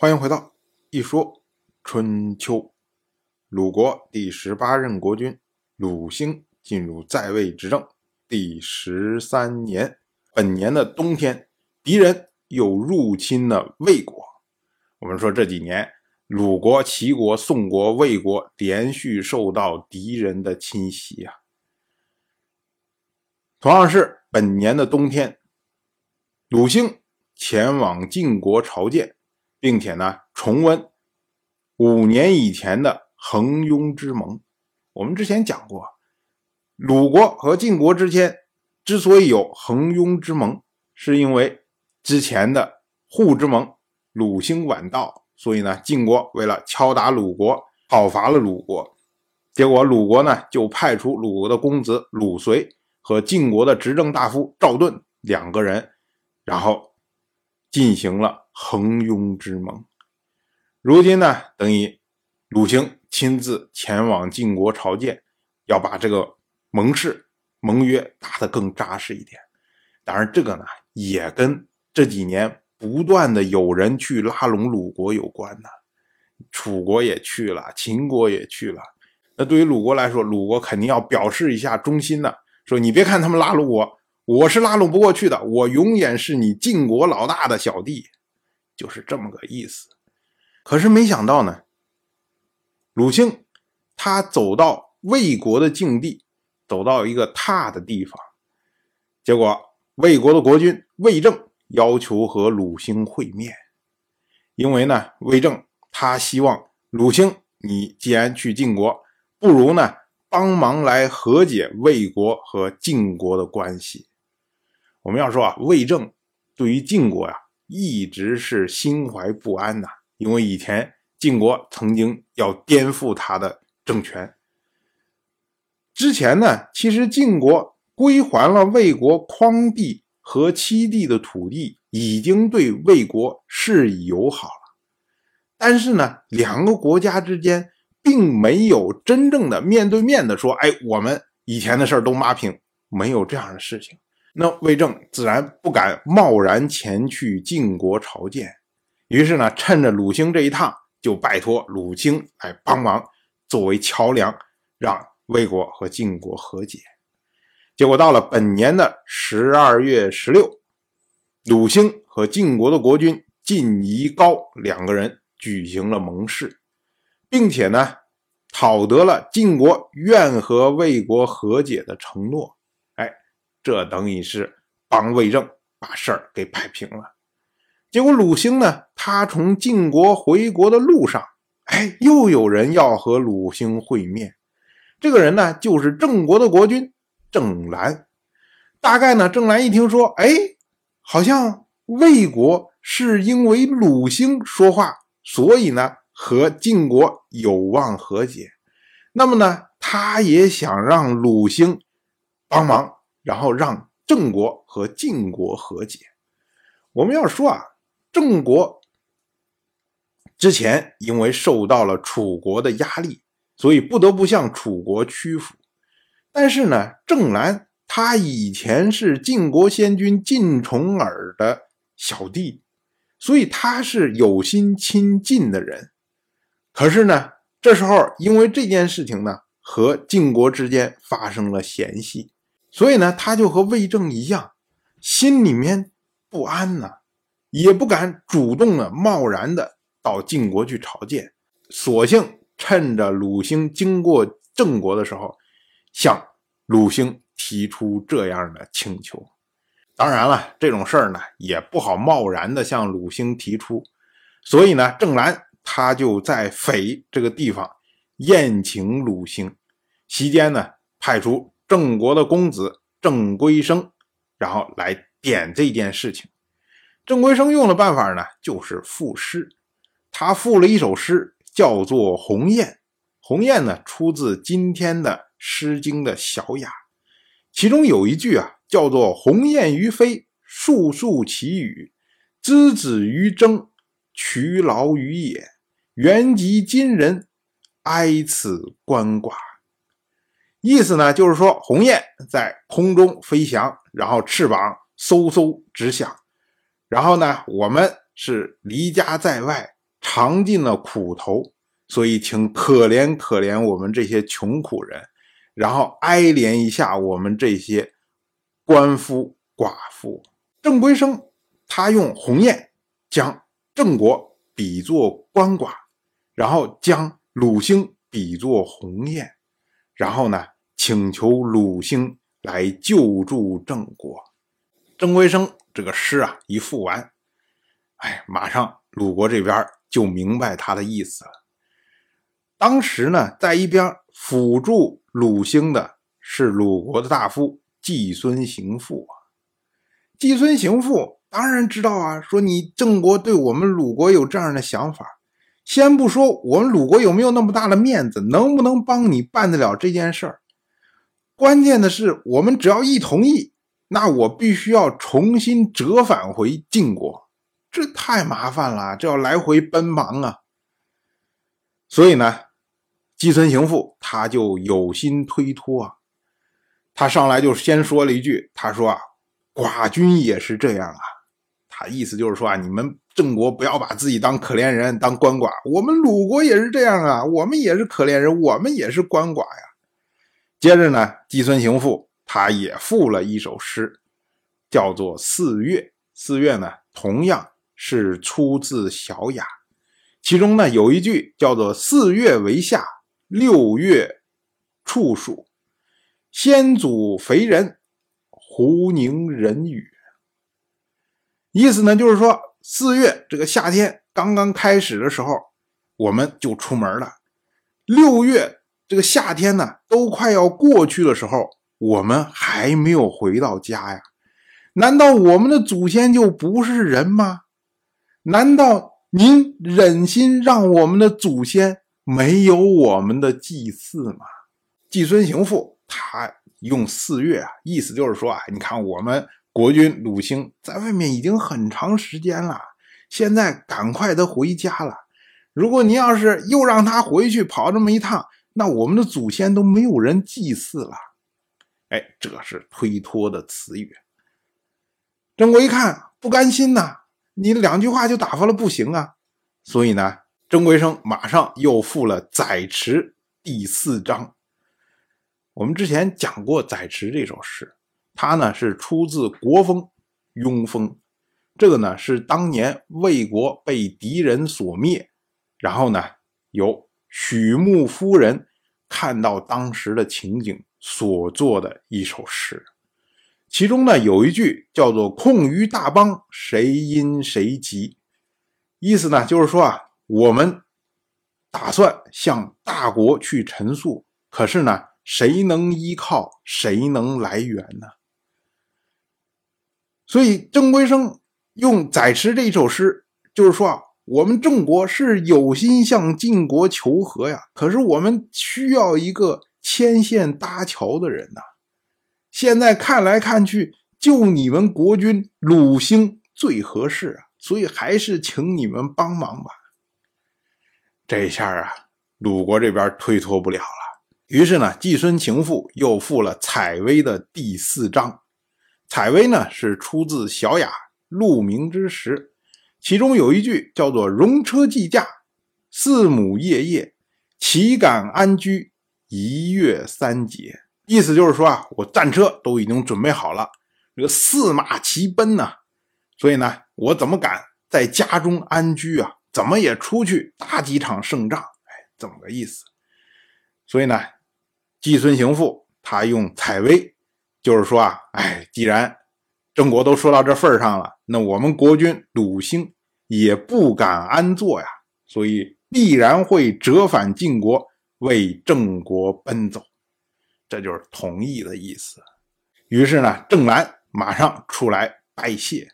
欢迎回到一说春秋。鲁国第十八任国君鲁兴进入在位执政第十三年，本年的冬天，敌人又入侵了魏国。我们说这几年，鲁国、齐国、宋国、魏国连续受到敌人的侵袭啊。同样是本年的冬天，鲁兴前往晋国朝见。并且呢，重温五年以前的横庸之盟。我们之前讲过，鲁国和晋国之间之所以有横庸之盟，是因为之前的互之盟，鲁兴晚到，所以呢，晋国为了敲打鲁国，讨伐了鲁国。结果鲁国呢，就派出鲁国的公子鲁随和晋国的执政大夫赵盾两个人，然后进行了。横拥之盟，如今呢，等于鲁兴亲自前往晋国朝见，要把这个盟誓盟约打得更扎实一点。当然，这个呢，也跟这几年不断的有人去拉拢鲁国有关呢。楚国也去了，秦国也去了。那对于鲁国来说，鲁国肯定要表示一下忠心呢，说你别看他们拉拢我，我是拉拢不过去的，我永远是你晋国老大的小弟。就是这么个意思，可是没想到呢，鲁兴他走到魏国的境地，走到一个踏的地方，结果魏国的国君魏正要求和鲁兴会面，因为呢，魏正他希望鲁兴，你既然去晋国，不如呢帮忙来和解魏国和晋国的关系。我们要说啊，魏正对于晋国呀。一直是心怀不安呐，因为以前晋国曾经要颠覆他的政权。之前呢，其实晋国归还了魏国匡地和七地的土地，已经对魏国示意友好了。但是呢，两个国家之间并没有真正的面对面的说：“哎，我们以前的事儿都抹平。”没有这样的事情。那魏正自然不敢贸然前去晋国朝见，于是呢，趁着鲁兴这一趟，就拜托鲁兴来帮忙，作为桥梁，让魏国和晋国和解。结果到了本年的十二月十六，鲁兴和晋国的国君晋夷高两个人举行了盟誓，并且呢，讨得了晋国愿和魏国和解的承诺。这等于是帮魏正把事儿给摆平了。结果鲁兴呢，他从晋国回国的路上，哎，又有人要和鲁兴会面。这个人呢，就是郑国的国君郑兰。大概呢，郑兰一听说，哎，好像魏国是因为鲁兴说话，所以呢，和晋国有望和解。那么呢，他也想让鲁兴帮忙。然后让郑国和晋国和解。我们要说啊，郑国之前因为受到了楚国的压力，所以不得不向楚国屈服。但是呢，郑兰他以前是晋国先君晋重耳的小弟，所以他是有心亲近的人。可是呢，这时候因为这件事情呢，和晋国之间发生了嫌隙。所以呢，他就和魏正一样，心里面不安呐，也不敢主动的、贸然的到晋国去朝见，索性趁着鲁兴经过郑国的时候，向鲁兴提出这样的请求。当然了，这种事儿呢，也不好贸然的向鲁兴提出，所以呢，郑兰他就在匪这个地方宴请鲁兴，席间呢，派出。郑国的公子郑归生，然后来点这件事情。郑归生用的办法呢，就是赋诗。他赋了一首诗，叫做《鸿雁》。《鸿雁》呢，出自今天的《诗经》的小雅，其中有一句啊，叫做“鸿雁于飞，树树其羽；之子于征，劬劳于野。原及今人，哀此鳏寡。”意思呢，就是说鸿雁在空中飞翔，然后翅膀嗖嗖直响，然后呢，我们是离家在外，尝尽了苦头，所以请可怜可怜我们这些穷苦人，然后哀怜一下我们这些官夫寡妇。郑归生他用鸿雁将郑国比作鳏寡，然后将鲁兴比作鸿雁，然后呢请求鲁兴来救助郑国。郑归生这个诗啊一赋完，哎，马上鲁国这边就明白他的意思了。当时呢，在一边辅助鲁兴的是鲁国的大夫季孙行父啊。季孙行父当然知道啊，说你郑国对我们鲁国有这样的想法，先不说我们鲁国有没有那么大的面子，能不能帮你办得了这件事儿，关键的是我们只要一同意。那我必须要重新折返回晋国，这太麻烦了，这要来回奔忙啊。所以呢，季孙行父他就有心推脱啊。他上来就先说了一句：“他说啊，寡君也是这样啊。”他意思就是说啊，你们郑国不要把自己当可怜人，当鳏寡。我们鲁国也是这样啊，我们也是可怜人，我们也是鳏寡呀。接着呢，季孙行父。他也赋了一首诗，叫做《四月》。四月呢，同样是出自《小雅》，其中呢有一句叫做“四月为夏，六月处暑，先祖肥人，胡宁人语”。意思呢就是说，四月这个夏天刚刚开始的时候，我们就出门了；六月这个夏天呢都快要过去的时候。我们还没有回到家呀？难道我们的祖先就不是人吗？难道您忍心让我们的祖先没有我们的祭祀吗？季孙行父他用四月啊，意思就是说啊，你看我们国君鲁兴在外面已经很长时间了，现在赶快的回家了。如果您要是又让他回去跑这么一趟，那我们的祖先都没有人祭祀了。哎，这是推脱的词语。郑国一看不甘心呐，你两句话就打发了，不行啊。所以呢，郑国生马上又赋了《载池》第四章。我们之前讲过《载池》这首诗，它呢是出自《国风·庸风》。这个呢是当年魏国被敌人所灭，然后呢有许穆夫人看到当时的情景。所作的一首诗，其中呢有一句叫做“空于大邦，谁因谁急”，意思呢就是说啊，我们打算向大国去陈述，可是呢，谁能依靠，谁能来源呢？所以郑归生用《载池》这一首诗，就是说啊，我们郑国是有心向晋国求和呀，可是我们需要一个。牵线搭桥的人呐，现在看来看去，就你们国君鲁兴最合适啊，所以还是请你们帮忙吧。这下啊，鲁国这边推脱不了了。于是呢，季孙情父又赋了《采薇》的第四章。《采薇》呢是出自《小雅·鹿鸣之时》，其中有一句叫做“戎车既驾，四母夜夜，岂敢安居？”一月三节，意思就是说啊，我战车都已经准备好了，这个四马齐奔呐，所以呢，我怎么敢在家中安居啊？怎么也出去打几场胜仗？哎，怎么个意思。所以呢，季孙行父他用采薇，就是说啊，哎，既然郑国都说到这份上了，那我们国君鲁兴也不敢安坐呀，所以必然会折返晋国。为郑国奔走，这就是同意的意思。于是呢，郑兰马上出来拜谢。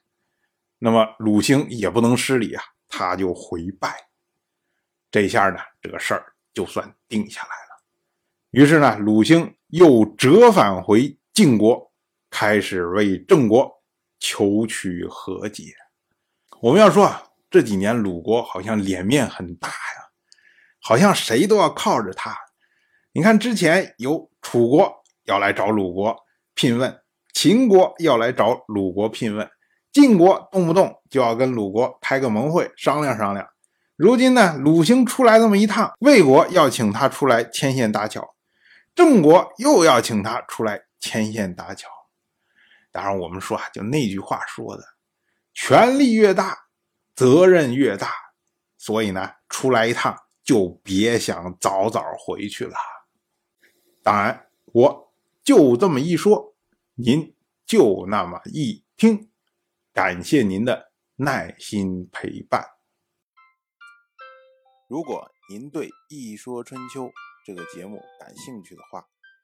那么鲁兴也不能失礼啊，他就回拜。这下呢，这个事儿就算定下来了。于是呢，鲁兴又折返回晋国，开始为郑国求取和解。我们要说啊，这几年鲁国好像脸面很大呀。好像谁都要靠着他。你看，之前有楚国要来找鲁国聘问，秦国要来找鲁国聘问，晋国动不动就要跟鲁国开个盟会商量商量。如今呢，鲁兴出来这么一趟，魏国要请他出来牵线搭桥，郑国又要请他出来牵线搭桥。当然，我们说啊，就那句话说的，权力越大，责任越大，所以呢，出来一趟就别想早早回去了。当然，我就这么一说，您就那么一听，感谢您的耐心陪伴。如果您对《一说春秋》这个节目感兴趣的话，